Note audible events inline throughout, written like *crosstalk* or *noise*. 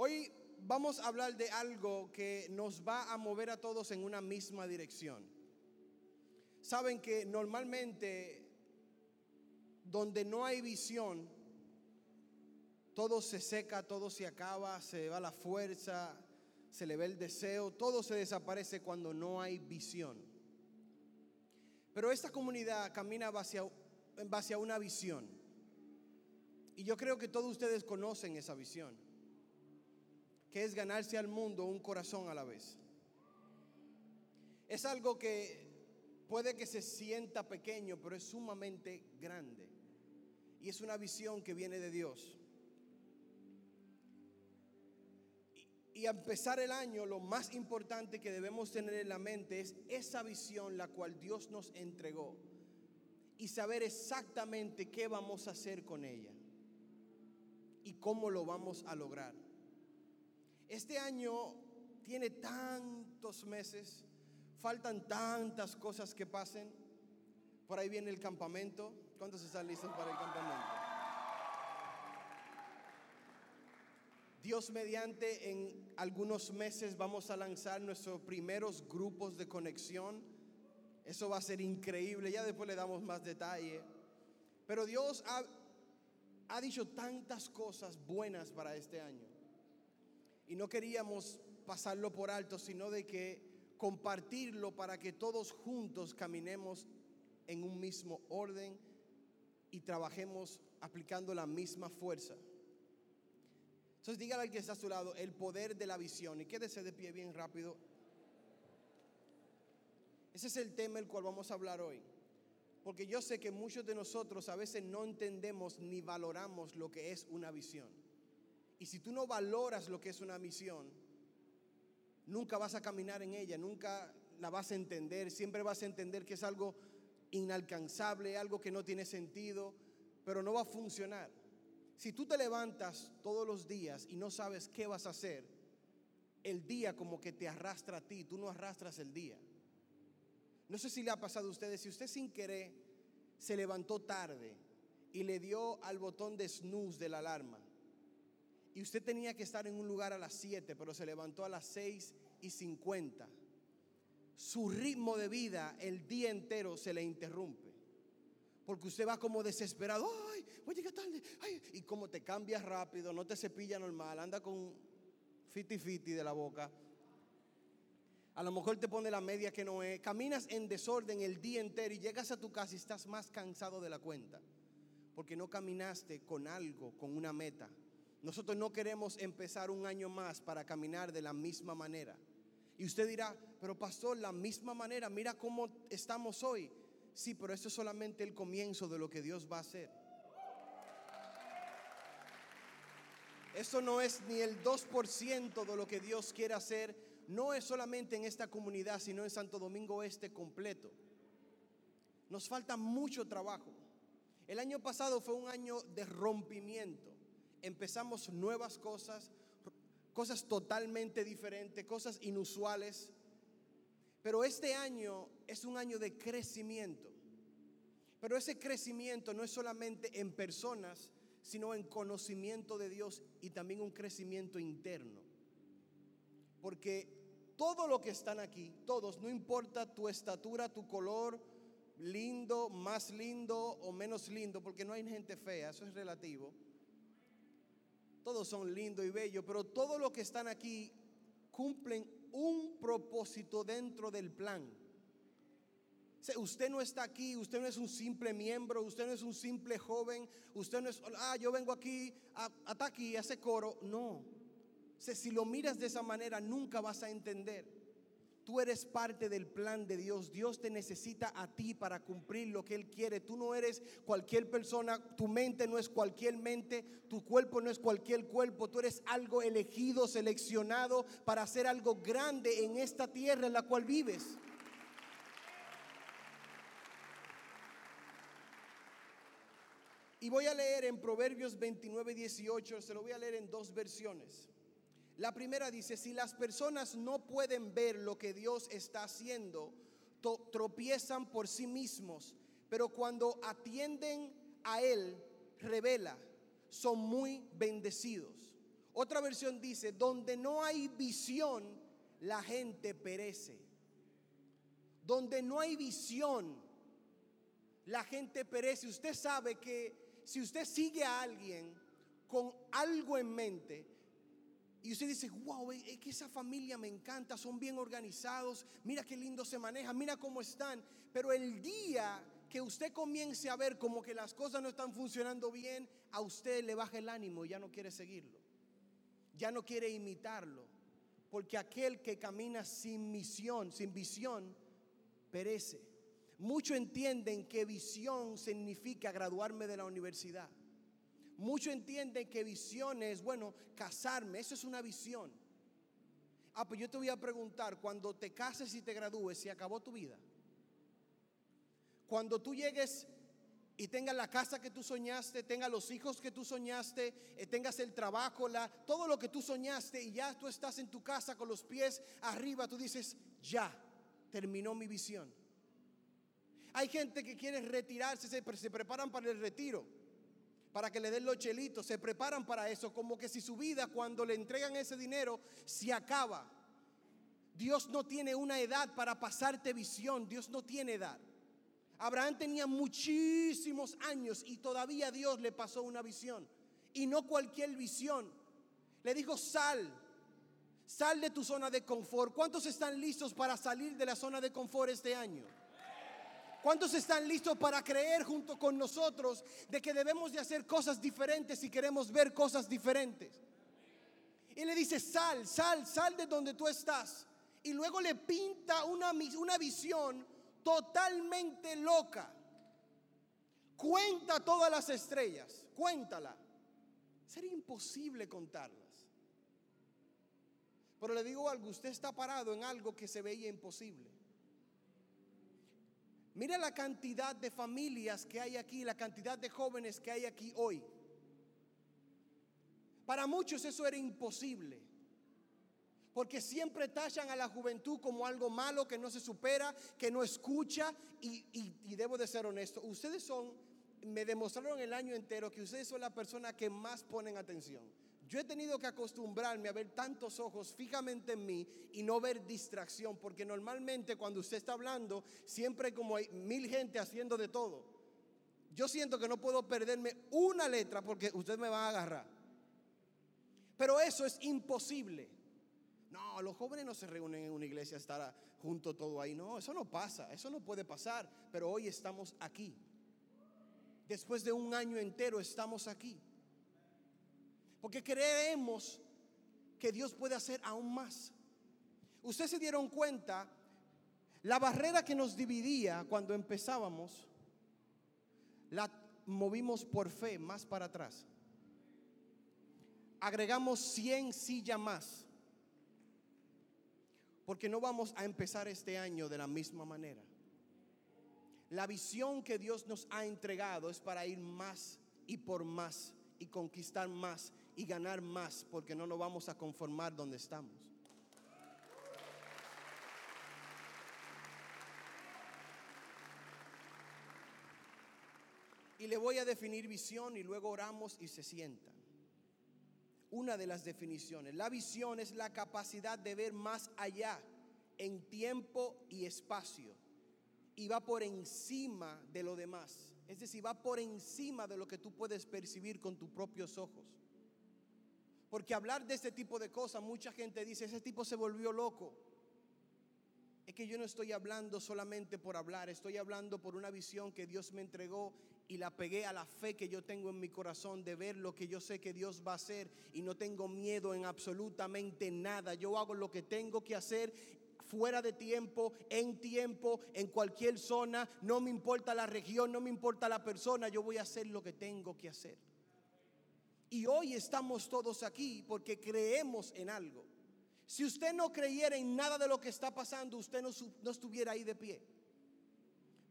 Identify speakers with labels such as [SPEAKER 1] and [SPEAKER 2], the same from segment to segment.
[SPEAKER 1] Hoy vamos a hablar de algo que nos va a mover a todos en una misma dirección. Saben que normalmente donde no hay visión, todo se seca, todo se acaba, se va la fuerza, se le ve el deseo, todo se desaparece cuando no hay visión. Pero esta comunidad camina en base a una visión. Y yo creo que todos ustedes conocen esa visión, que es ganarse al mundo un corazón a la vez. Es algo que puede que se sienta pequeño, pero es sumamente grande. Y es una visión que viene de Dios. Y a empezar el año, lo más importante que debemos tener en la mente es esa visión la cual Dios nos entregó y saber exactamente qué vamos a hacer con ella y cómo lo vamos a lograr. Este año tiene tantos meses, faltan tantas cosas que pasen. Por ahí viene el campamento. ¿Cuántos están listos para el campamento? Dios mediante, en algunos meses vamos a lanzar nuestros primeros grupos de conexión. Eso va a ser increíble, ya después le damos más detalle. Pero Dios ha, ha dicho tantas cosas buenas para este año. Y no queríamos pasarlo por alto, sino de que compartirlo para que todos juntos caminemos en un mismo orden y trabajemos aplicando la misma fuerza. Entonces dígale al que está a su lado el poder de la visión y quédese de pie bien rápido. Ese es el tema el cual vamos a hablar hoy. Porque yo sé que muchos de nosotros a veces no entendemos ni valoramos lo que es una visión. Y si tú no valoras lo que es una misión, nunca vas a caminar en ella, nunca la vas a entender, siempre vas a entender que es algo inalcanzable, algo que no tiene sentido, pero no va a funcionar. Si tú te levantas todos los días y no sabes qué vas a hacer, el día como que te arrastra a ti, tú no arrastras el día. No sé si le ha pasado a ustedes, si usted sin querer se levantó tarde y le dio al botón de snooze de la alarma y usted tenía que estar en un lugar a las 7, pero se levantó a las 6 y 50, su ritmo de vida el día entero se le interrumpe. Porque usted va como desesperado, ay, voy a llegar tarde, y como te cambias rápido, no te cepilla normal, anda con fiti fiti de la boca. A lo mejor te pone la media que no es. Caminas en desorden el día entero y llegas a tu casa y estás más cansado de la cuenta. Porque no caminaste con algo, con una meta. Nosotros no queremos empezar un año más para caminar de la misma manera. Y usted dirá, pero pastor, la misma manera, mira cómo estamos hoy. Sí, pero esto es solamente el comienzo de lo que Dios va a hacer. Eso no es ni el 2% de lo que Dios quiere hacer. No es solamente en esta comunidad, sino en Santo Domingo Este completo. Nos falta mucho trabajo. El año pasado fue un año de rompimiento. Empezamos nuevas cosas, cosas totalmente diferentes, cosas inusuales. Pero este año es un año de crecimiento. Pero ese crecimiento no es solamente en personas, sino en conocimiento de Dios y también un crecimiento interno. Porque todo lo que están aquí, todos, no importa tu estatura, tu color, lindo, más lindo o menos lindo, porque no hay gente fea, eso es relativo. Todos son lindos y bellos, pero todos los que están aquí cumplen un propósito dentro del plan. Usted no está aquí, usted no es un simple miembro, usted no es un simple joven, usted no es, ah, yo vengo aquí, hasta aquí, ese coro. No. si lo miras de esa manera, nunca vas a entender. Tú eres parte del plan de Dios. Dios te necesita a ti para cumplir lo que Él quiere. Tú no eres cualquier persona. Tu mente no es cualquier mente. Tu cuerpo no es cualquier cuerpo. Tú eres algo elegido, seleccionado para hacer algo grande en esta tierra en la cual vives. Y voy a leer en Proverbios 29, 18. Se lo voy a leer en dos versiones. La primera dice, si las personas no pueden ver lo que Dios está haciendo, tropiezan por sí mismos, pero cuando atienden a Él, revela, son muy bendecidos. Otra versión dice, donde no hay visión, la gente perece. Donde no hay visión, la gente perece. Usted sabe que si usted sigue a alguien con algo en mente, y usted dice, wow, es que esa familia me encanta, son bien organizados, mira qué lindo se maneja, mira cómo están. Pero el día que usted comience a ver como que las cosas no están funcionando bien, a usted le baja el ánimo y ya no quiere seguirlo. Ya no quiere imitarlo. Porque aquel que camina sin misión, sin visión, perece. Muchos entienden que visión significa graduarme de la universidad. Muchos entienden que visión es, bueno, casarme, eso es una visión. Ah, pues yo te voy a preguntar, cuando te cases y te gradúes, ¿se acabó tu vida? Cuando tú llegues y tengas la casa que tú soñaste, tengas los hijos que tú soñaste, eh, tengas el trabajo, la, todo lo que tú soñaste y ya tú estás en tu casa con los pies arriba, tú dices, ya, terminó mi visión. Hay gente que quiere retirarse, se, se preparan para el retiro para que le den los chelitos, se preparan para eso, como que si su vida cuando le entregan ese dinero se acaba. Dios no tiene una edad para pasarte visión, Dios no tiene edad. Abraham tenía muchísimos años y todavía Dios le pasó una visión. Y no cualquier visión. Le dijo, sal, sal de tu zona de confort. ¿Cuántos están listos para salir de la zona de confort este año? ¿Cuántos están listos para creer junto con nosotros de que debemos de hacer cosas diferentes si queremos ver cosas diferentes? Y le dice, sal, sal, sal de donde tú estás. Y luego le pinta una, una visión totalmente loca. Cuenta todas las estrellas, cuéntala. Sería imposible contarlas. Pero le digo algo, usted está parado en algo que se veía imposible. Mira la cantidad de familias que hay aquí, la cantidad de jóvenes que hay aquí hoy. Para muchos eso era imposible. Porque siempre tachan a la juventud como algo malo que no se supera, que no escucha. Y, y, debo de ser honesto, ustedes son, me demostraron el año entero que ustedes son la persona que más ponen atención. Yo he tenido que acostumbrarme a ver tantos ojos fijamente en mí y no ver distracción, porque normalmente cuando usted está hablando, siempre como hay mil gente haciendo de todo. Yo siento que no puedo perderme una letra porque usted me va a agarrar. Pero eso es imposible. No, los jóvenes no se reúnen en una iglesia a estar junto todo ahí. No, eso no pasa, eso no puede pasar. Pero hoy estamos aquí. Después de un año entero estamos aquí. Porque creemos que Dios puede hacer aún más. Ustedes se dieron cuenta, la barrera que nos dividía cuando empezábamos, la movimos por fe más para atrás. Agregamos 100 sillas más. Porque no vamos a empezar este año de la misma manera. La visión que Dios nos ha entregado es para ir más y por más y conquistar más y ganar más porque no nos vamos a conformar donde estamos. Y le voy a definir visión y luego oramos y se sientan. Una de las definiciones. La visión es la capacidad de ver más allá en tiempo y espacio. Y va por encima de lo demás. Es decir, va por encima de lo que tú puedes percibir con tus propios ojos. Porque hablar de este tipo de cosas, mucha gente dice, ese tipo se volvió loco. Es que yo no estoy hablando solamente por hablar, estoy hablando por una visión que Dios me entregó y la pegué a la fe que yo tengo en mi corazón de ver lo que yo sé que Dios va a hacer y no tengo miedo en absolutamente nada. Yo hago lo que tengo que hacer fuera de tiempo, en tiempo, en cualquier zona, no me importa la región, no me importa la persona, yo voy a hacer lo que tengo que hacer. Y hoy estamos todos aquí porque creemos en algo. Si usted no creyera en nada de lo que está pasando, usted no, estuviera ahí de pie.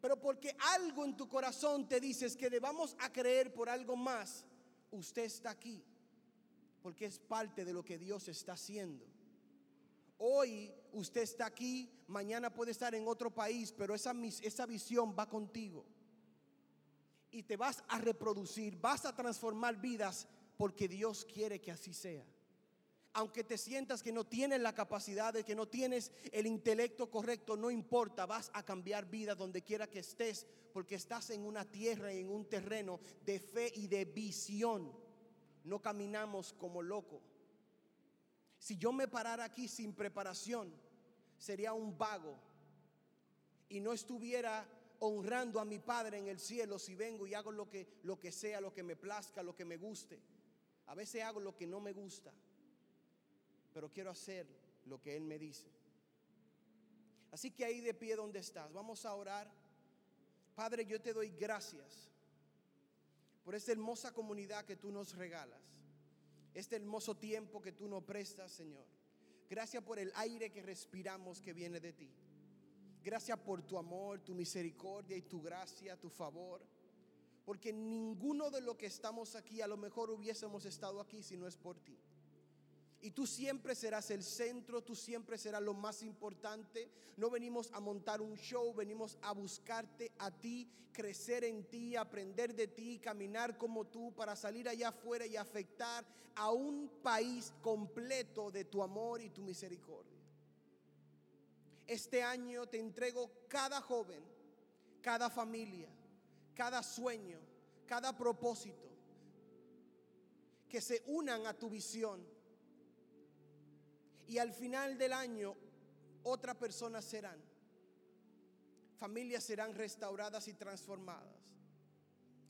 [SPEAKER 1] Pero porque algo en tu corazón te dices que debamos a creer por algo más, usted está aquí. Porque es parte de lo que Dios está haciendo. Hoy usted está aquí, mañana puede estar en otro país, pero esa, esa visión va contigo. Y te vas a reproducir, vas a transformar vidas porque Dios quiere que así sea. aunque te sientas que no tienes la capacidad, de que no tienes el intelecto correcto, no importa, vas a cambiar vida donde quiera que estés, porque estás en una tierra y en un terreno de fe y de visión. No caminamos como locos. Si yo me parara aquí sin preparación, sería un vago y no estuviera honrando a mi Padre en el cielo si vengo y hago lo que, lo que sea, lo que me plazca, lo que me guste. A veces hago lo que no me gusta pero quiero hacer lo que Él me dice. Así que ahí de pie donde estás, vamos a orar. Padre, yo te doy gracias por esta hermosa comunidad que tú nos regalas, este hermoso tiempo que tú nos prestas, Señor. Gracias por el aire que respiramos que viene de ti. Gracias por tu amor, tu misericordia y tu gracia, tu favor. Porque ninguno de los que estamos aquí a lo mejor hubiésemos estado aquí si no es por ti. Y tú siempre serás el centro, tú siempre serás lo más importante. No venimos a montar un show, venimos a buscarte a ti, crecer en ti, aprender de ti, caminar como tú para salir allá afuera y afectar a un país completo de tu amor y tu misericordia. Este año te entrego cada joven, cada familia, cada sueño, cada propósito, que se unan a tu visión y al final del año otras personas serán. Familias serán restauradas y transformadas.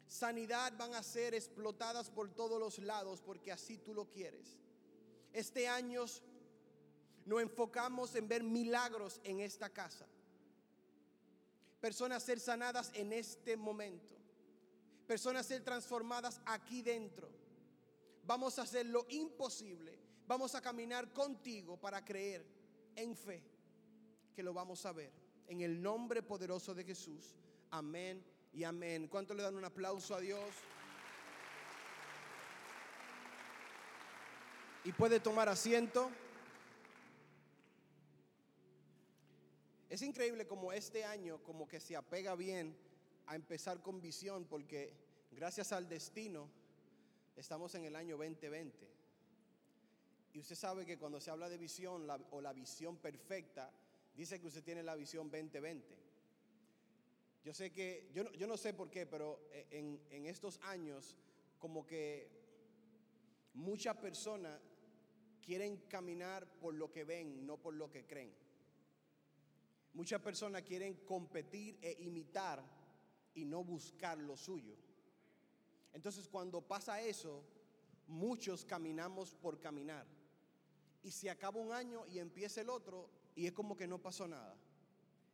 [SPEAKER 1] Sanidad van a ser explotadas por todos los lados porque así tú lo quieres. Este año nos enfocamos en ver milagros en esta casa. Personas ser sanadas en este momento. Personas ser transformadas aquí dentro. Vamos a hacer lo imposible vamos a caminar contigo para creer en fe que lo vamos a ver. En el nombre poderoso de Jesús. Amén y amén. ¿Cuánto le dan un aplauso a Dios? Y puede tomar asiento. Es increíble como este año como que se apega bien a empezar con visión porque gracias al destino estamos en el año 2020. Y usted sabe que cuando se habla de visión o la visión perfecta, dice que usted tiene la visión 2020. Yo sé que, yo no, yo no sé por qué, pero e, en, en estos años como que muchas personas quieren caminar por lo que ven, no por lo que creen. Muchas personas quieren competir e imitar y no buscar lo suyo. Entonces cuando pasa eso, muchos caminamos por caminar y se acaba un año y empieza el otro y es como que no pasó nada.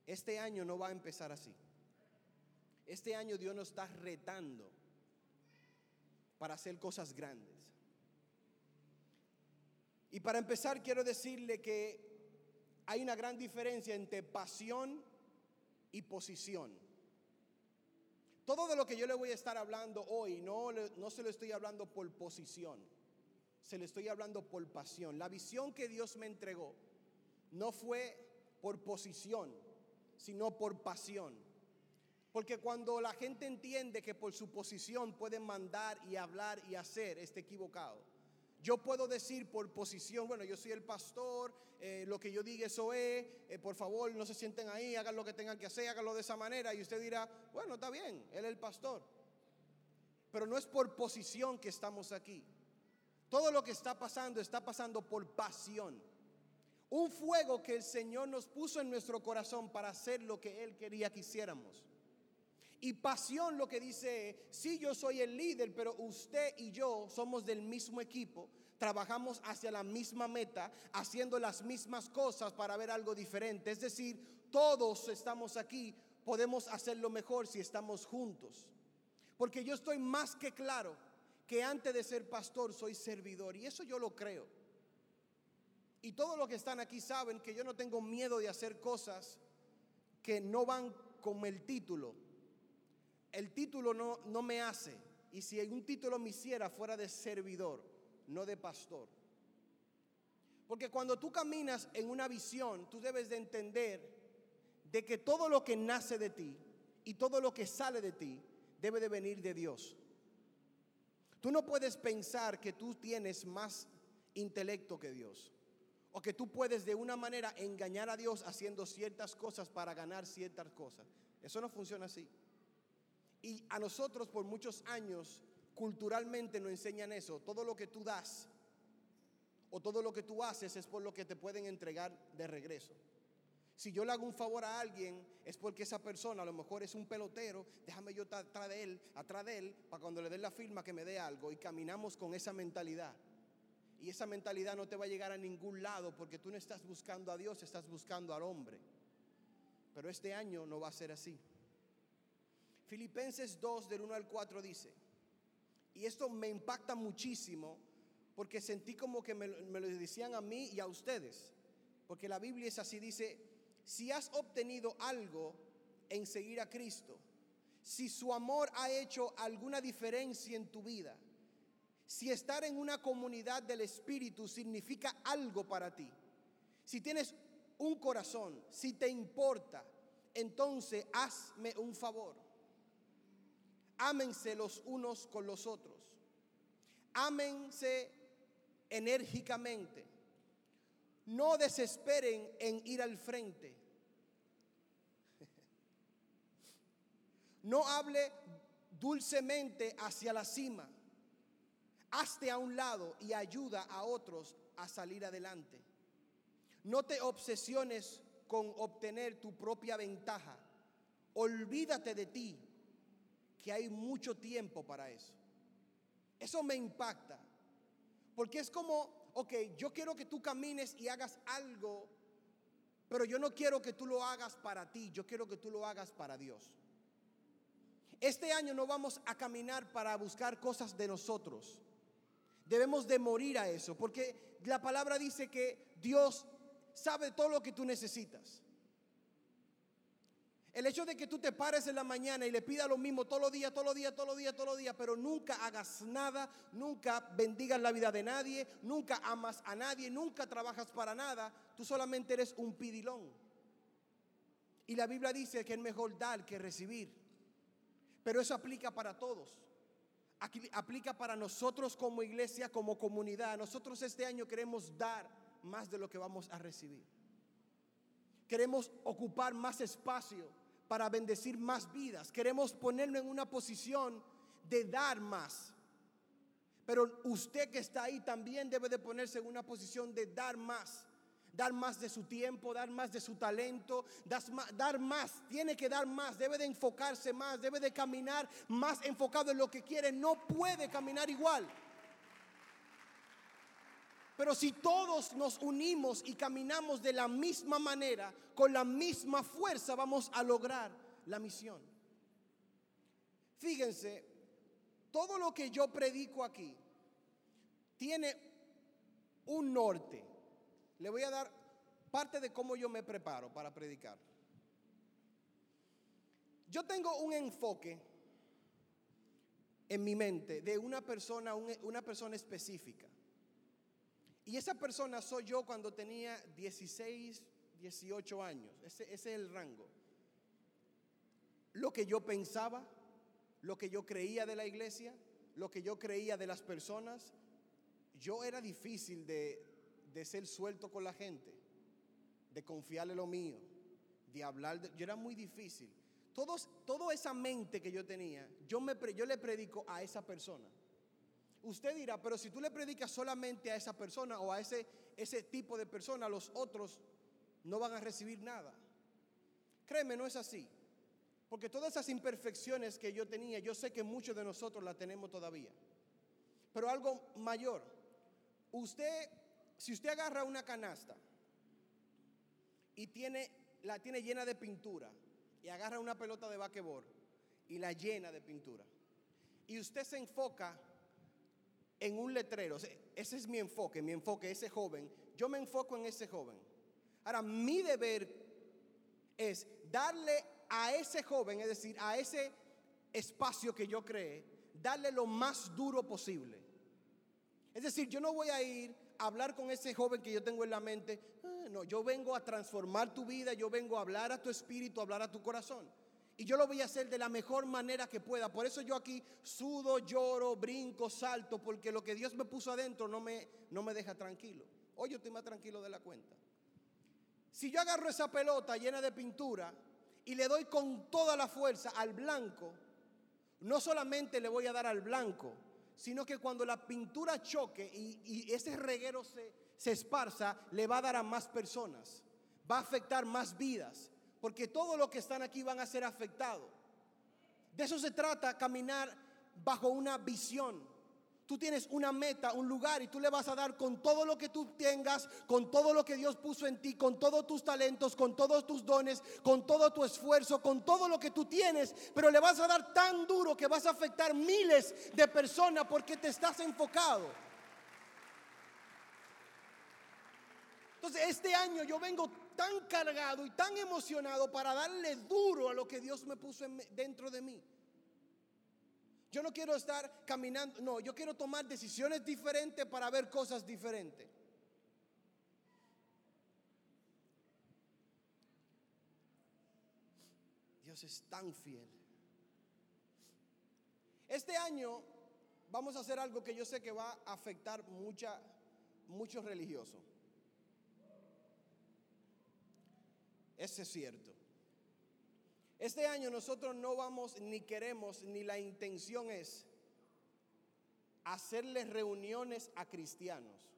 [SPEAKER 1] Este año no va a empezar así. Este año Dios nos está retando para hacer cosas grandes. Y para empezar quiero decirle que hay una gran diferencia entre pasión y posición. Todo de lo que yo le voy a estar hablando hoy no, no se lo estoy hablando por posición se le estoy hablando por pasión. La visión que Dios me entregó no fue por posición, sino por pasión. Porque cuando la gente entiende que por su posición pueden mandar y hablar y hacer, está equivocado. Yo puedo decir por posición, bueno, yo soy el pastor, eh, lo que yo diga eso es, eh, por favor no se sienten ahí, hagan lo que tengan que hacer, háganlo de esa manera. Y usted dirá, bueno, está bien, él es el pastor. Pero no es por posición que estamos aquí. Todo lo que está pasando está pasando por pasión. Un fuego que el Señor nos puso en nuestro corazón para hacer lo que Él quería que hiciéramos. Y pasión lo que dice, sí yo soy el líder, pero usted y yo somos del mismo equipo, trabajamos hacia la misma meta, haciendo las mismas cosas para ver algo diferente. Es decir, todos estamos aquí, podemos hacerlo mejor si estamos juntos. Porque yo estoy más que claro que antes de ser pastor soy servidor. Y eso yo lo creo. Y todos los que están aquí saben que yo no tengo miedo de hacer cosas que no van con el título. El título no, no me hace. Y si un título me hiciera fuera de servidor, no de pastor. Porque cuando tú caminas en una visión, tú debes de entender de que todo lo que nace de ti y todo lo que sale de ti debe de venir de Dios. Tú no puedes pensar que tú tienes más intelecto que Dios. O que tú puedes de una manera engañar a Dios haciendo ciertas cosas para ganar ciertas cosas. Eso no funciona así. Y a nosotros por muchos años culturalmente nos enseñan eso. Todo lo que tú das o todo lo que tú haces es por lo que te pueden entregar de regreso. Si yo le hago un favor a alguien, es porque esa persona a lo mejor es un pelotero, déjame yo atrás de él, atrás de él, para cuando le dé la firma que me dé algo y caminamos con esa mentalidad. Y esa mentalidad no te va a llegar a ningún lado porque tú no estás buscando a Dios, estás buscando al hombre. Pero este año no va a ser así. Filipenses 2 del 1 al 4 dice, y esto me impacta muchísimo porque sentí como que me, me, lo decían a mí y a ustedes. Porque la Biblia es así, dice, si has obtenido algo en seguir a Cristo, si su amor ha hecho alguna diferencia en tu vida, si estar en una comunidad del Espíritu significa algo para ti, si tienes un corazón, si te importa, entonces hazme un favor. Ámense los unos con los otros. Ámense enérgicamente. No desesperen en ir al frente. No hable dulcemente hacia la cima. Hazte a un lado y ayuda a otros a salir adelante. No te obsesiones con obtener tu propia ventaja. Olvídate de ti, que hay mucho tiempo para eso. Eso me impacta. Porque es como, ok, yo quiero que tú camines y hagas algo, pero yo no quiero que tú lo hagas para ti, yo quiero que tú lo hagas para Dios. Este año no vamos a caminar para buscar cosas de nosotros. Debemos de morir a eso, porque la palabra dice que Dios sabe todo lo que tú necesitas. El hecho de que tú te pares en la mañana y le pidas lo mismo todos los días, todos los días, todos los días, todos los días, pero nunca hagas nada, nunca bendigas la vida de nadie, nunca amas a nadie, nunca trabajas para nada, tú solamente eres un pidilón. Y la Biblia dice que es mejor dar que recibir. Pero eso aplica para todos. Aquí aplica para nosotros como iglesia, como comunidad. Nosotros este año queremos dar más de lo que vamos a recibir. Queremos ocupar más espacio para bendecir más vidas. Queremos ponerlo en una posición de dar más. Pero usted que está ahí también debe de ponerse en una posición de dar más. Dar más de su tiempo, dar más de su talento, dar más, tiene que dar más, debe de enfocarse más, debe de caminar más enfocado en lo que quiere, no puede caminar igual. Pero si todos nos unimos y caminamos de la misma manera, con la misma fuerza, vamos a lograr la misión. Fíjense, todo lo que yo predico aquí tiene un norte. Le voy a dar parte de cómo yo me preparo para predicar. Yo tengo un enfoque en mi mente de una persona, una persona específica. Y esa persona soy yo cuando tenía 16, 18 años. Ese, es el rango. Lo que yo pensaba, lo que yo creía de la iglesia, lo que yo creía de las personas. Yo era difícil de, de ser suelto con la gente, de confiarle lo mío, de hablar. yo era muy difícil. Todos, toda esa mente que yo tenía, yo, me, yo le predico a esa persona. Usted dirá, pero si tú le predicas solamente a esa persona o a ese, ese tipo de persona, los otros no van a recibir nada. Créeme, no es así. Porque todas esas imperfecciones que yo tenía, yo sé que muchos de nosotros las tenemos todavía. Pero algo mayor, usted, si usted agarra una canasta y tiene, la tiene llena de pintura y agarra una pelota de baquebor y la llena de pintura, y usted se enfoca en un letrero. Ese es mi enfoque, mi enfoque, ese joven. Yo me enfoco en ese joven. Ahora, mi deber es darle a ese joven, es decir, a ese espacio que yo creé, darle lo más duro posible. Es decir, yo no voy a ir a hablar con ese joven que yo tengo en la mente. Ah, no, yo vengo a transformar tu vida, yo vengo a hablar a tu espíritu, a hablar a tu corazón. Y yo lo voy a hacer de la mejor manera que pueda. Por eso yo aquí sudo, lloro, brinco, salto, porque lo que Dios me puso adentro no me, no me deja tranquilo. Hoy yo estoy más tranquilo de la cuenta. Si yo agarro esa pelota llena de pintura y le doy con toda la fuerza al blanco, no solamente le voy a dar al blanco, sino que cuando la pintura choque y, ese reguero se, se esparza, le va a dar a más personas, va a afectar más vidas, porque todos los que están aquí van a ser afectados. De eso se trata, caminar bajo una visión. Tú tienes una meta, un lugar y tú le vas a dar con todo lo que tú tengas, con todo lo que Dios puso en ti, con todos tus talentos, con todos tus dones, con todo tu esfuerzo, con todo lo que tú tienes, pero le vas a dar tan duro que vas a afectar miles de personas porque te estás enfocado. Entonces, este año yo vengo tan cargado y tan emocionado para darle duro a lo que Dios me puso dentro de mí. Yo no quiero estar caminando, no, yo quiero tomar decisiones diferentes para ver cosas diferentes. Dios es tan fiel. Este año vamos a hacer algo que yo sé que va a afectar mucha, muchos religiosos. Ese es cierto. Este año nosotros no vamos ni queremos ni la intención es hacerles reuniones a cristianos.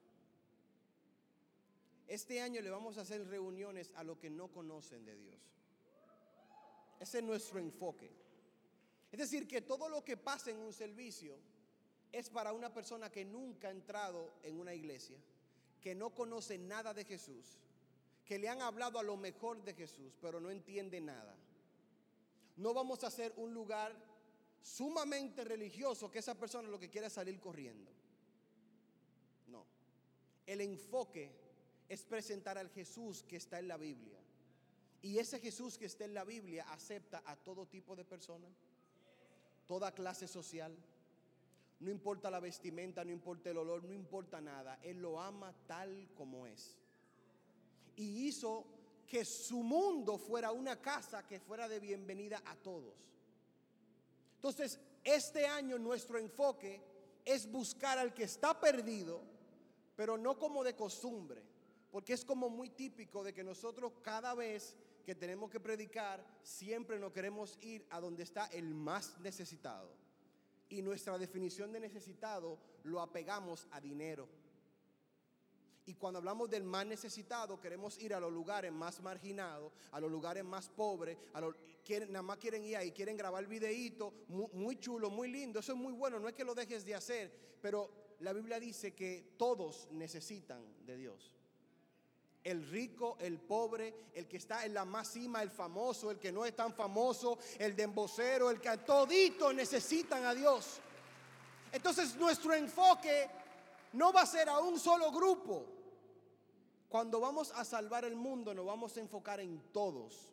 [SPEAKER 1] Este año le vamos a hacer reuniones a los que no conocen de Dios. Ese es nuestro enfoque. Es decir, que todo lo que pasa en un servicio es para una persona que nunca ha entrado en una iglesia, que no conoce nada de Jesús, que le han hablado a lo mejor de Jesús, pero no entiende nada no vamos a hacer un lugar sumamente religioso que esa persona lo que quiere es salir corriendo. No. El enfoque es presentar al Jesús que está en la Biblia. Y ese Jesús que está en la Biblia acepta a todo tipo de personas, toda clase social. No importa la vestimenta, no importa el olor, no importa nada. Él lo ama tal como es. Y hizo que su mundo fuera una casa que fuera de bienvenida a todos. Entonces, este año nuestro enfoque es buscar al que está perdido, pero no como de costumbre, porque es como muy típico de que nosotros cada vez que tenemos que predicar, siempre nos queremos ir a donde está el más necesitado. Y nuestra definición de necesitado lo apegamos a dinero y cuando hablamos del más necesitado, queremos ir a los lugares más marginados, a los lugares más pobres, a los, quieren, nada más quieren ir ahí, quieren grabar videíto, muy, muy chulo, muy lindo, eso es muy bueno, no es que lo dejes de hacer, pero la Biblia dice que todos necesitan de Dios. El rico, el pobre, el que está en la más cima, el famoso, el que no es tan famoso, el de embocero, el que toditos necesitan a Dios. Entonces nuestro enfoque no va a ser a un solo grupo. Cuando vamos a salvar el mundo nos vamos a enfocar en todos.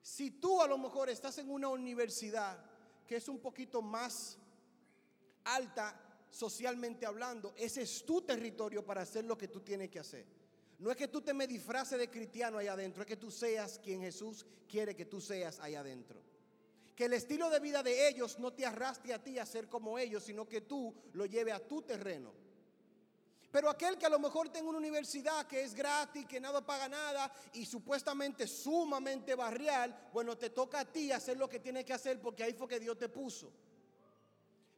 [SPEAKER 1] Si tú a lo mejor estás en una universidad que es un poquito más alta socialmente hablando, ese es tu territorio para hacer lo que tú tienes que hacer. No es que tú te me disfraces de cristiano allá adentro, es que tú seas quien Jesús quiere que tú seas allá adentro. Que el estilo de vida de ellos no te arrastre a ti a ser como ellos, sino que tú lo lleve a tu terreno. Pero aquel que a lo mejor tenga una universidad que es gratis, que nada paga nada y supuestamente sumamente barrial, bueno, te toca a ti hacer lo que tienes que hacer porque ahí fue que Dios te puso.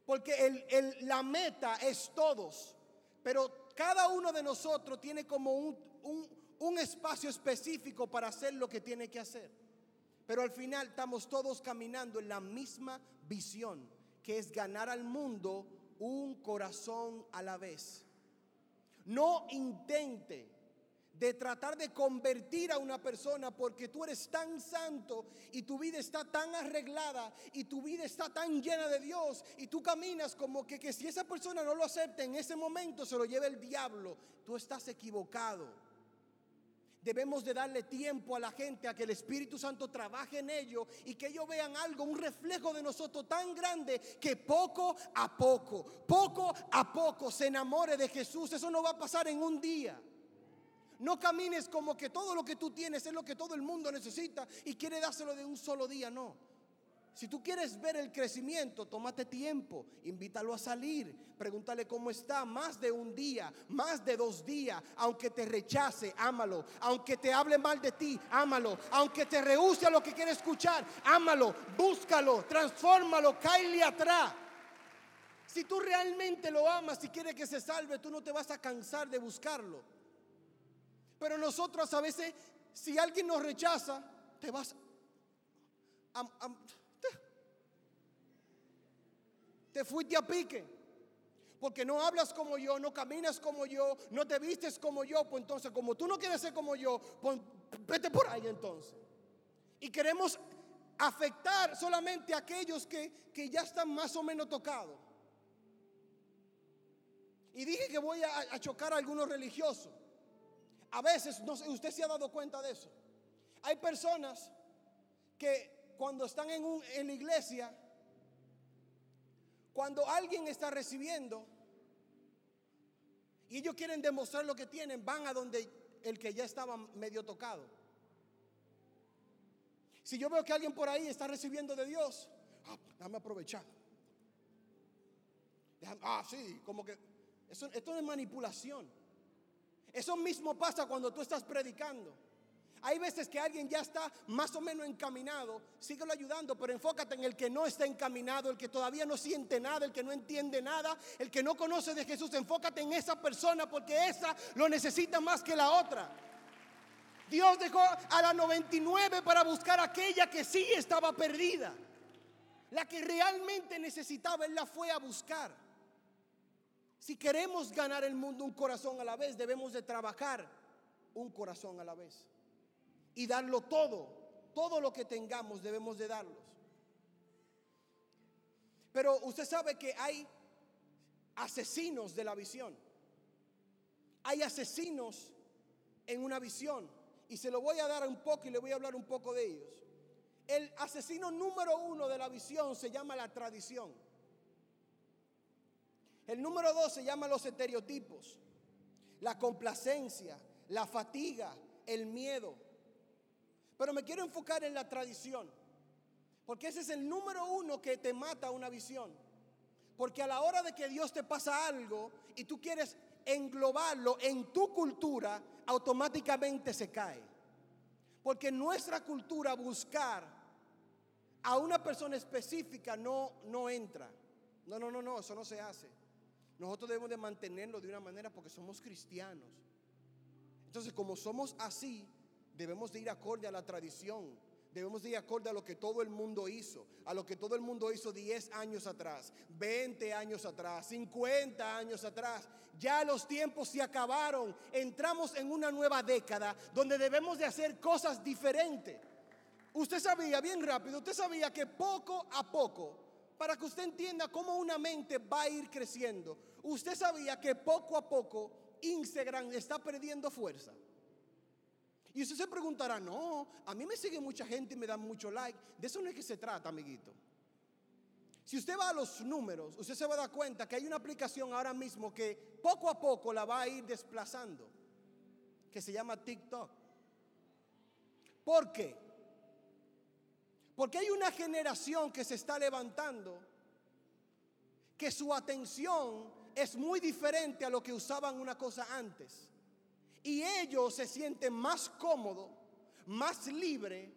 [SPEAKER 1] Porque la meta es todos, pero cada uno de nosotros tiene como un espacio específico para hacer lo que tiene que hacer. Pero al final estamos todos caminando en la misma visión, que es ganar al mundo un corazón a la vez. No intente de tratar de convertir a una persona porque tú eres tan santo y tu vida está tan arreglada y tu vida está tan llena de Dios y tú caminas como que, que si esa persona no lo acepta en ese momento se lo lleve el diablo. Tú estás equivocado. Debemos de darle tiempo a la gente a que el Espíritu Santo trabaje en ello y que ellos vean algo, un reflejo de nosotros tan grande que poco a poco, poco a poco se enamore de Jesús. Eso no va a pasar en un día. No camines como que todo lo que tú tienes es lo que todo el mundo necesita y quiere dárselo de un solo día, no. Si tú quieres ver el crecimiento, tómate tiempo, invítalo a salir, pregúntale cómo está, más de un día, más de dos días, aunque te rechace, ámalo, aunque te hable mal de ti, ámalo, aunque te rehúse a lo que quiere escuchar, ámalo, búscalo, transfórmalo, cáele atrás. Si tú realmente lo amas y quieres que se salve, tú no te vas a cansar de buscarlo. Pero nosotros a veces, si alguien nos rechaza, te vas a, te fuiste a pique. Porque no hablas como yo, no caminas como yo, no te vistes como yo. Pues entonces, como tú no quieres ser como yo, pues vete por ahí entonces. Y queremos afectar solamente a aquellos que, que ya están más o menos tocados. Y dije que voy a, chocar a algunos religiosos. A veces, usted se ha dado cuenta de eso. Hay personas que cuando están en, un, en la iglesia cuando alguien está recibiendo y ellos quieren demostrar lo que tienen, van a donde el que ya estaba medio tocado. Si yo veo que alguien por ahí está recibiendo de Dios, ah, déjame aprovechar. ah, sí, como que eso, esto es manipulación. Eso mismo pasa cuando tú estás predicando. Hay veces que alguien ya está más o menos encaminado, síguelo ayudando, pero enfócate en el que no está encaminado, el que todavía no siente nada, el que no entiende nada, el que no conoce de Jesús. Enfócate en esa persona porque esa lo necesita más que la otra. Dios dejó a la 99 para buscar aquella que sí estaba perdida. La que realmente necesitaba, Él la fue a buscar. Si queremos ganar el mundo un corazón a la vez, debemos de trabajar un corazón a la vez y darlo todo. Todo lo que tengamos debemos de darlos. Pero usted sabe que hay asesinos de la visión. Hay asesinos en una visión. Y se lo voy a dar un poco y le voy a hablar un poco de ellos. El asesino número uno de la visión se llama la tradición. El número dos se llama los estereotipos, la complacencia, la fatiga, el miedo. Pero me quiero enfocar en la tradición. Porque ese es el número uno que te mata una visión. Porque a la hora de que Dios te pasa algo y tú quieres englobarlo en tu cultura, automáticamente se cae. Porque en nuestra cultura buscar a una persona específica no, no entra. No, no, no, no, eso no se hace. Nosotros debemos de mantenerlo de una manera porque somos cristianos. Entonces, como somos así, Debemos de ir acorde a la tradición. Debemos de ir acorde a lo que todo el mundo hizo, a lo que todo el mundo hizo 10 años atrás, 20 años atrás, 50 años atrás. Ya los tiempos se acabaron. Entramos en una nueva década donde debemos de hacer cosas diferentes. Usted sabía, bien rápido, usted sabía que poco a poco, para que usted entienda cómo una mente va a ir creciendo, usted sabía que poco a poco Instagram está perdiendo fuerza. Y usted se preguntará, no, a mí me sigue mucha gente y me dan mucho like. De eso no es que se trata, amiguito. Si usted va a los números, usted se va a dar cuenta que hay una aplicación ahora mismo que poco a poco la va a ir desplazando, que se llama TikTok. ¿Por qué? Porque hay una generación que se está levantando que su atención es muy diferente a lo que usaban una cosa antes. Y ellos se sienten más cómodos, más libres,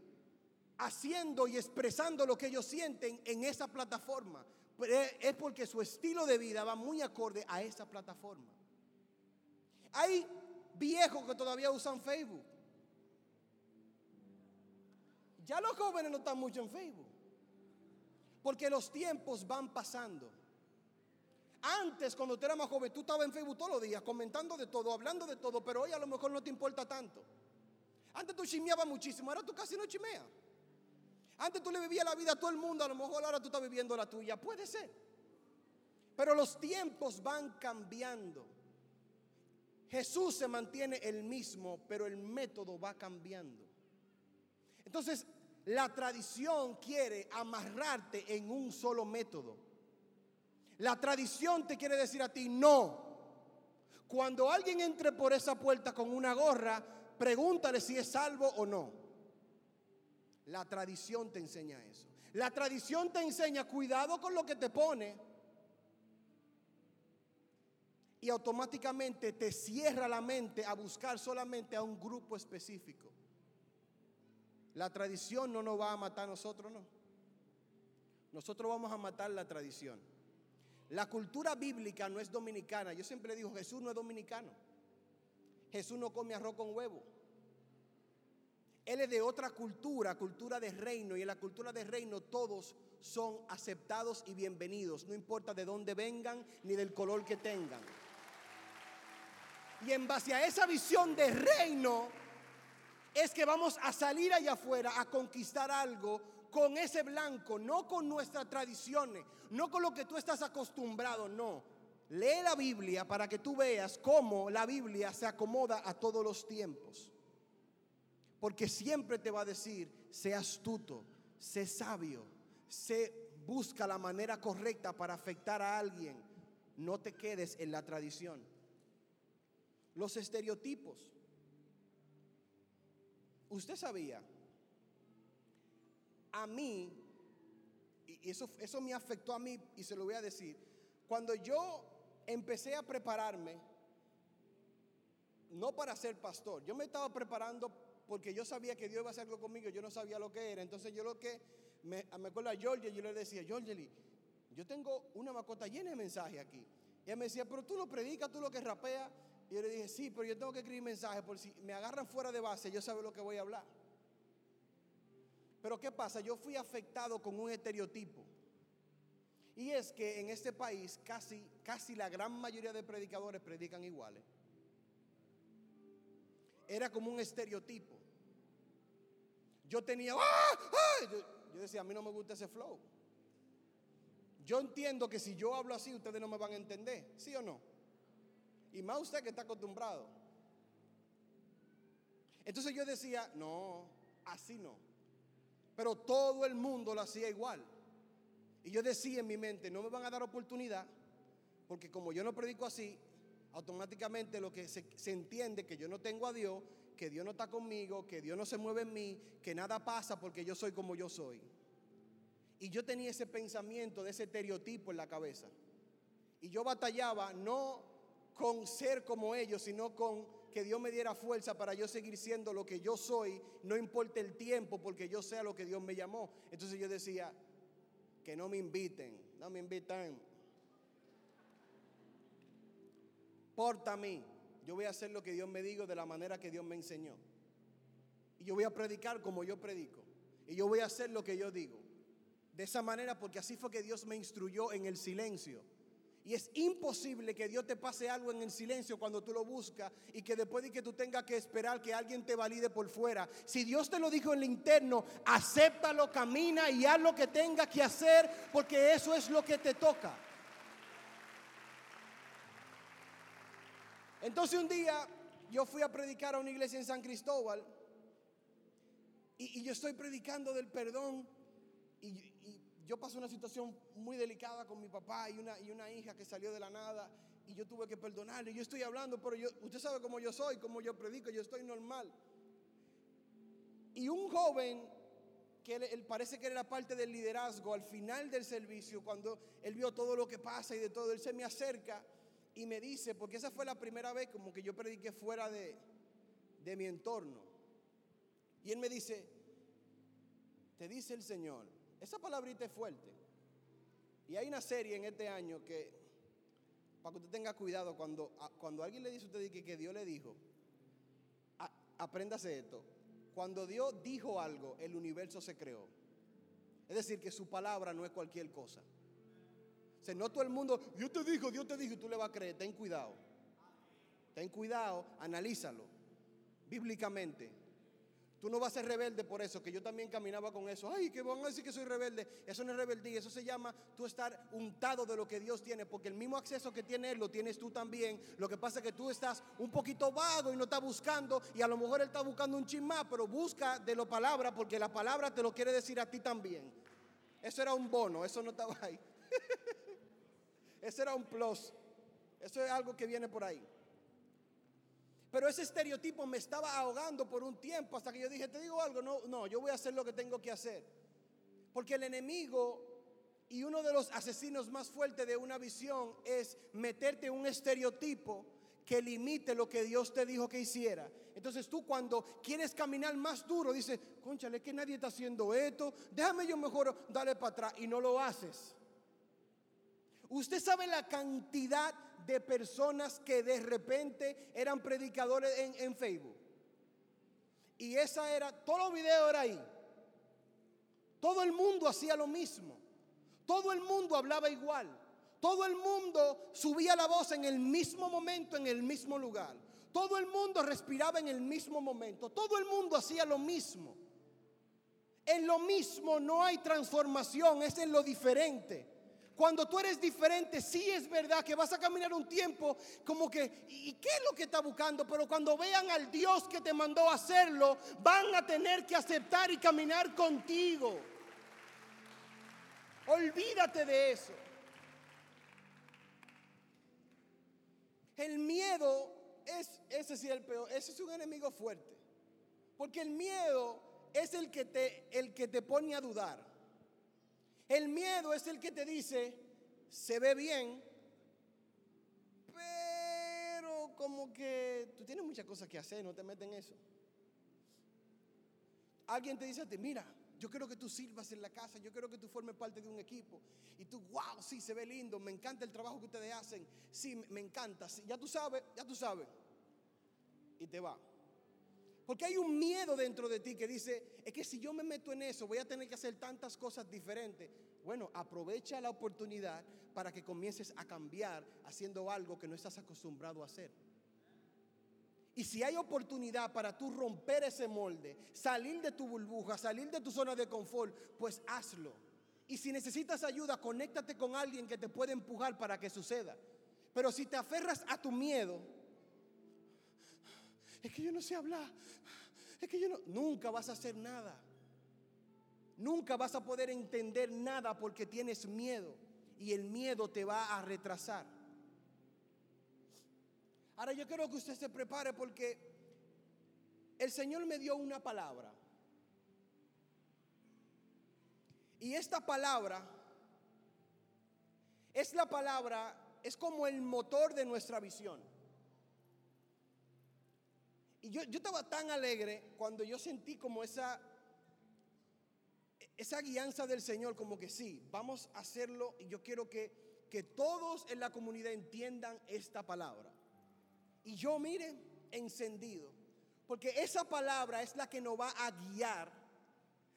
[SPEAKER 1] haciendo y expresando lo que ellos sienten en esa plataforma. Es porque su estilo de vida va muy acorde a esa plataforma. Hay viejos que todavía usan Facebook. Ya los jóvenes no están mucho en Facebook. Porque los tiempos van pasando. Antes, cuando tú eras más joven, tú estabas en Facebook todos los días, comentando de todo, hablando de todo, pero hoy a lo mejor no te importa tanto. Antes tú chimeabas muchísimo, ahora tú casi no chimeas. Antes tú le vivías la vida a todo el mundo, a lo mejor ahora tú estás viviendo la tuya. Puede ser. Pero los tiempos van cambiando. Jesús se mantiene el mismo, pero el método va cambiando. Entonces, la tradición quiere amarrarte en un solo método. La tradición te quiere decir a ti no. Cuando alguien entre por esa puerta con una gorra, pregúntale si es salvo o no. La tradición te enseña eso. La tradición te enseña cuidado con lo que te pone. Y automáticamente te cierra la mente a buscar solamente a un grupo específico. La tradición no nos va a matar a nosotros, no. Nosotros vamos a matar la tradición. La cultura bíblica no es dominicana. Yo siempre digo, Jesús no es dominicano. Jesús no come arroz con huevo. Él es de otra cultura, cultura de reino. Y en la cultura de reino todos son aceptados y bienvenidos. No importa de dónde vengan ni del color que tengan. Y en base a esa visión de reino es que vamos a salir allá afuera a conquistar algo con ese blanco, no con nuestras tradiciones, no con lo que tú estás acostumbrado, no. Lee la Biblia para que tú veas cómo la Biblia se acomoda a todos los tiempos. Porque siempre te va a decir, sé astuto, sé sabio, sé busca la manera correcta para afectar a alguien. No te quedes en la tradición. Los estereotipos. Usted sabía, a mí, y eso, eso me afectó a mí y se lo voy a decir, cuando yo empecé a prepararme, no para ser pastor, yo me estaba preparando porque yo sabía que Dios iba a hacer algo conmigo, yo no sabía lo que era. Entonces yo lo que, me, me acuerdo a Georgie, yo le decía, Georgie, yo tengo una macota llena de mensajes aquí. Y él me decía, pero tú lo predicas, tú lo que rapeas. Y yo le dije, sí, pero yo tengo que escribir mensajes por si me agarran fuera de base, yo sé lo que voy a hablar. Pero ¿qué pasa? Yo fui afectado con un estereotipo. Y es que en este país casi, casi la gran mayoría de predicadores predican iguales. Era como un estereotipo. Yo tenía, ¡ah! ¡Ah! Yo, yo decía, a mí no me gusta ese flow. Yo entiendo que si yo hablo así, ustedes no me van a entender, ¿sí o no? Y más usted que está acostumbrado. Entonces yo decía, no, así no. Pero todo el mundo lo hacía igual. Y yo decía en mi mente, no me van a dar oportunidad, porque como yo no predico así, automáticamente lo que se, se, entiende que yo no tengo a Dios, que Dios no está conmigo, que Dios no se mueve en mí, que nada pasa porque yo soy como yo soy. Y yo tenía ese pensamiento de ese estereotipo en la cabeza. Y yo batallaba no con ser como ellos, sino con que Dios me diera fuerza para yo seguir siendo lo que yo soy, no importa el tiempo, porque yo sea lo que Dios me llamó. Entonces yo decía, que no me inviten, no me invitan. Porta a mí, yo voy a hacer lo que Dios me diga de la manera que Dios me enseñó. Y yo voy a predicar como yo predico. Y yo voy a hacer lo que yo digo. De esa manera, porque así fue que Dios me instruyó en el silencio. Y es imposible que Dios te pase algo en el silencio cuando tú lo buscas y que después de que tú tengas que esperar que alguien te valide por fuera. Si Dios te lo dijo en el interno, acéptalo, camina y haz lo que tengas que hacer porque eso es lo que te toca. Entonces un día yo fui a predicar a una iglesia en San Cristóbal y, y yo estoy predicando del perdón y, yo pasé una situación muy delicada con mi papá y una, y una hija que salió de la nada y yo tuve que perdonarle. Yo estoy hablando, pero yo, usted sabe cómo yo soy, cómo yo predico, yo estoy normal. Y un joven que él, parece que era parte del liderazgo al final del servicio, cuando él vio todo lo que pasa y de todo, él se me acerca y me dice, porque esa fue la primera vez como que yo prediqué fuera de, de mi entorno. Y él me dice, te dice el Señor, esa palabrita es fuerte. Y hay una serie en este año que, para que usted tenga cuidado, cuando, cuando alguien le dice a usted que, que Dios le dijo, apréndase esto. Cuando Dios dijo algo, el universo se creó. Es decir, que su palabra no es cualquier cosa. O no todo el mundo, Dios te dijo, Dios te dijo, y tú le vas a creer. Ten cuidado. Ten cuidado, analízalo bíblicamente. Tú no vas a ser rebelde por eso, que yo también caminaba con eso. Ay, que van a decir que soy rebelde. Eso no es rebeldía, eso se llama tú estar untado de lo que Dios tiene, porque el mismo acceso que tiene Él lo tienes tú también. Lo que pasa es que tú estás un poquito vago y no estás buscando, y a lo mejor Él está buscando un chin pero busca de la palabra, porque la palabra te lo quiere decir a ti también. Eso era un bono, eso no estaba ahí. *laughs* eso era un plus. Eso es algo que viene por ahí. Pero ese estereotipo me estaba ahogando por un tiempo hasta que yo dije, te digo algo, no, no, yo voy a hacer lo que tengo que hacer. Porque el enemigo y uno de los asesinos más fuertes de una visión es meterte un estereotipo que limite lo que Dios te dijo que hiciera. Entonces tú cuando quieres caminar más duro, dices, conchale, que nadie está haciendo esto, déjame yo mejor darle para atrás y no lo haces. Usted sabe la cantidad de personas que de repente eran predicadores en, Facebook. Y esa era, todos los videos eran ahí. Todo el mundo hacía lo mismo. Todo el mundo hablaba igual. Todo el mundo subía la voz en el mismo momento, en el mismo lugar. Todo el mundo respiraba en el mismo momento. Todo el mundo hacía lo mismo. En lo mismo no hay transformación, es en lo diferente. Cuando tú eres diferente, sí es verdad que vas a caminar un tiempo como que, ¿y qué es lo que está buscando? Pero cuando vean al Dios que te mandó a hacerlo, van a tener que aceptar y caminar contigo. Olvídate de eso. El miedo es, ese sí el peor, ese es un enemigo fuerte. Porque el miedo es el que te, el que te pone a dudar. El miedo es el que te dice, se ve bien, pero como que tú tienes muchas cosas que hacer, no te metes en eso. Alguien te dice a ti, mira, yo quiero que tú sirvas en la casa, yo quiero que tú formes parte de un equipo. Y tú, wow, sí, se ve lindo, me encanta el trabajo que ustedes hacen, sí, me encanta, ya tú sabes, ya tú sabes. Y te va. Porque hay un miedo dentro de ti que dice, es que si yo me meto en eso, voy a tener que hacer tantas cosas diferentes. Bueno, aprovecha la oportunidad para que comiences a cambiar haciendo algo que no estás acostumbrado a hacer. Y si hay oportunidad para tú romper ese molde, salir de tu burbuja, salir de tu zona de confort, pues hazlo. Y si necesitas ayuda, conéctate con alguien que te pueda empujar para que suceda. Pero si te aferras a tu miedo, es que yo no sé hablar, es que yo no, nunca vas a hacer nada. Nunca vas a poder entender nada porque tienes miedo y el miedo te va a retrasar. Ahora yo quiero que usted se prepare porque el Señor me dio una palabra. Y esta palabra es la palabra, es como el motor de nuestra visión. Y yo, yo estaba tan alegre cuando yo sentí como esa, esa guianza del Señor, como que sí, vamos a hacerlo y yo quiero que, que todos en la comunidad entiendan esta palabra. Y yo, mire, encendido. Porque esa palabra es la que nos va a guiar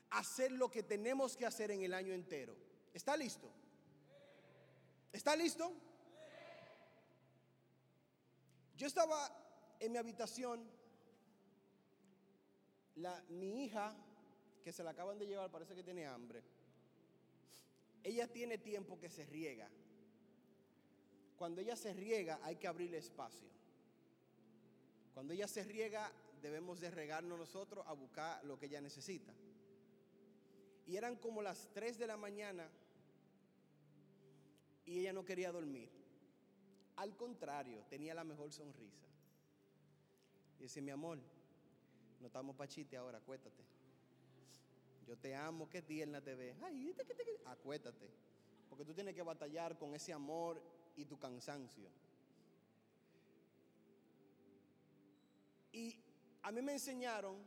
[SPEAKER 1] a hacer lo que tenemos que hacer en el año entero. ¿Está listo? ¿Está listo? Yo estaba en mi habitación, mi hija, que se la acaban de llevar, parece que tiene hambre. Ella tiene tiempo que se riega. Cuando ella se riega hay que abrirle espacio. Cuando ella se riega, debemos de regarnos nosotros a buscar lo que ella necesita. Y eran como las 3 de la mañana y ella no quería dormir. Al contrario, tenía la mejor sonrisa. Y dice, mi amor, no estamos pachite ahora, acuéstate. Yo te amo, qué tierna te ve. Ay, acuéstate. Porque tú tienes que batallar con ese amor y tu cansancio. Y a mí me enseñaron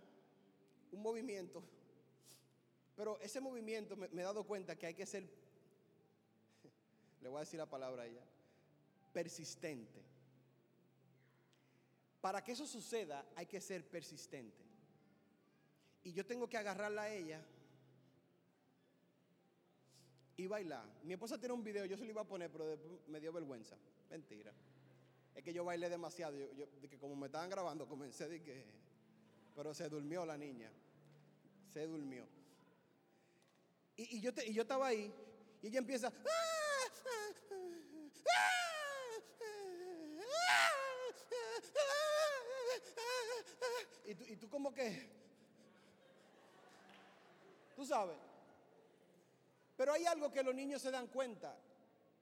[SPEAKER 1] un movimiento, pero ese movimiento me, he dado cuenta que hay que ser, *laughs* le voy a decir la palabra a ella, persistente. Para que eso suceda hay que ser persistente. Y yo tengo que agarrarla a ella y bailar. Mi esposa tiene un video, yo se lo iba a poner, pero me dio vergüenza. Mentira. Es que yo bailé demasiado. Que como me estaban grabando, comencé de que. Pero se durmió la niña. Se durmió. Y, yo, y yo estaba ahí. Y ella empieza. Y tú, y tú como que. Tú sabes. Pero hay algo que los niños se dan cuenta.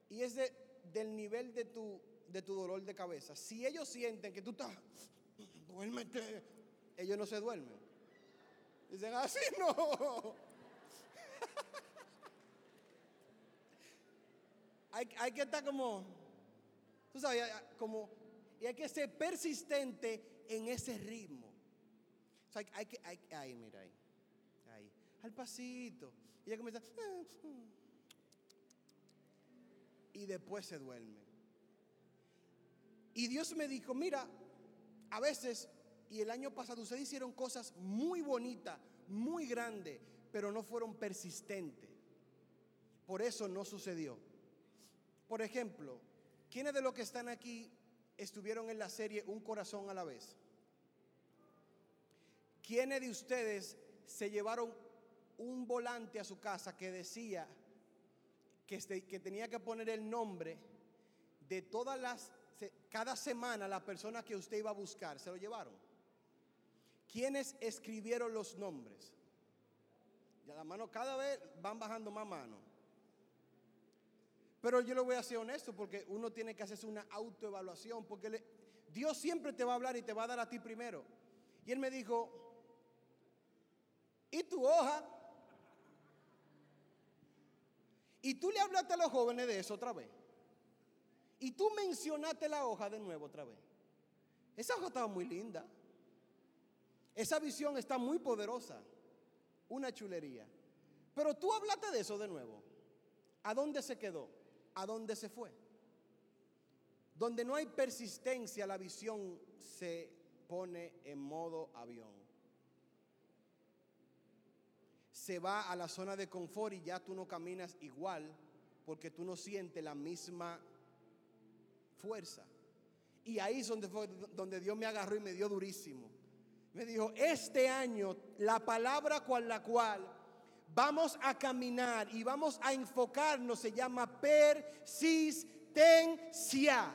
[SPEAKER 1] Y es de, del nivel de tu de tu dolor de cabeza. Si ellos sienten que tú estás duérmete. Ellos no se duermen. Dicen, así no. *laughs* hay, que estar como, tú sabes, como, y hay que ser persistente en ese ritmo. O sea, hay, que, hay, ahí, mira ahí, al pasito. Y ella comienza, ah, ah". y después se duerme. Y Dios me dijo, mira, a veces, y el año pasado ustedes hicieron cosas muy bonitas, muy grandes, pero no fueron persistentes. Por eso no sucedió. Por ejemplo, ¿quiénes de los que están aquí estuvieron en la serie Un corazón a la vez? ¿Quiénes de ustedes se llevaron un volante a su casa que decía que, este, que tenía que poner el nombre de todas las cada semana la persona que usted iba a buscar, ¿se lo llevaron? ¿Quiénes escribieron los nombres? Ya la mano cada vez van bajando más mano. Pero yo lo voy a ser honesto porque uno tiene que hacerse una autoevaluación porque Dios siempre te va a hablar y te va a dar a ti primero. Y él me dijo, ¿y tu hoja? Y tú le hablaste a los jóvenes de eso otra vez. Y tú mencionaste la hoja de nuevo otra vez. Esa hoja estaba muy linda. Esa visión está muy poderosa. Una chulería. Pero tú hablaste de eso de nuevo. ¿A dónde se quedó? ¿A dónde se fue? Donde no hay persistencia, la visión se pone en modo avión. Se va a la zona de confort y ya tú no caminas igual porque tú no sientes la misma fuerza. Y ahí es donde, fue, donde Dios me agarró y me dio durísimo. Me dijo, este año la palabra con la cual vamos a caminar y vamos a enfocarnos se llama persistencia.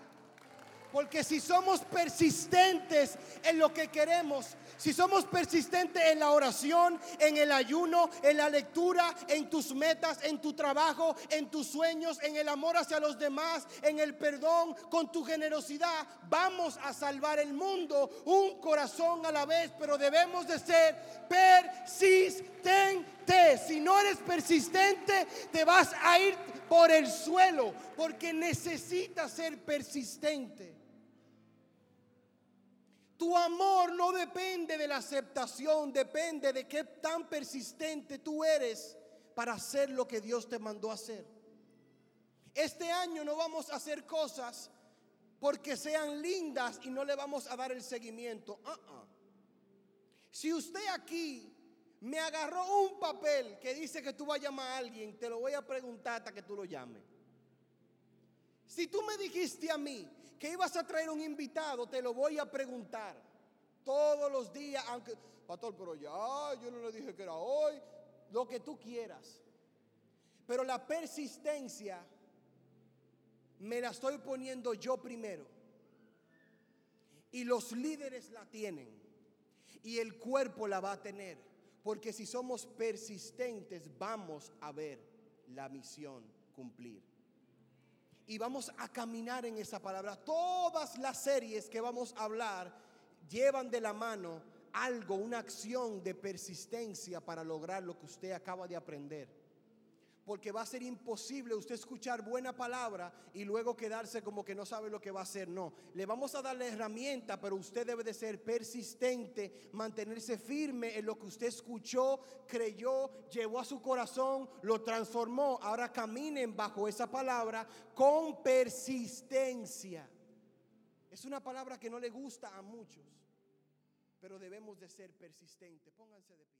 [SPEAKER 1] Porque si somos persistentes en lo que queremos, si somos persistentes en la oración, en el ayuno, en la lectura, en tus metas, en tu trabajo, en tus sueños, en el amor hacia los demás, en el perdón, con tu generosidad, vamos a salvar el mundo un corazón a la vez, pero debemos de ser persistentes. Si no eres persistente, te vas a ir por el suelo porque necesitas ser persistente. Tu amor no depende de la aceptación, depende de qué tan persistente tú eres para hacer lo que Dios te mandó a hacer. Este año no vamos a hacer cosas porque sean lindas y no le vamos a dar el seguimiento. Uh-uh. Si usted aquí me agarró un papel que dice que tú vas a llamar a alguien, te lo voy a preguntar hasta que tú lo llames. Si tú me dijiste a mí, que ibas a traer un invitado, te lo voy a preguntar todos los días, aunque, pastor, pero ya, yo no le dije que era hoy, lo que tú quieras. Pero la persistencia me la estoy poniendo yo primero. Y los líderes la tienen. Y el cuerpo la va a tener. Porque si somos persistentes, vamos a ver la misión cumplir y vamos a caminar en esa palabra. Todas las series que vamos a hablar llevan de la mano algo, una acción de persistencia para lograr lo que usted acaba de aprender porque va a ser imposible usted escuchar buena palabra y luego quedarse como que no sabe lo que va a hacer. No, le vamos a dar la herramienta, pero usted debe de ser persistente, mantenerse firme en lo que usted escuchó, creyó, llevó a su corazón, lo transformó. Ahora caminen bajo esa palabra con persistencia. Es una palabra que no le gusta a muchos, pero debemos de ser persistentes. Pónganse de pie.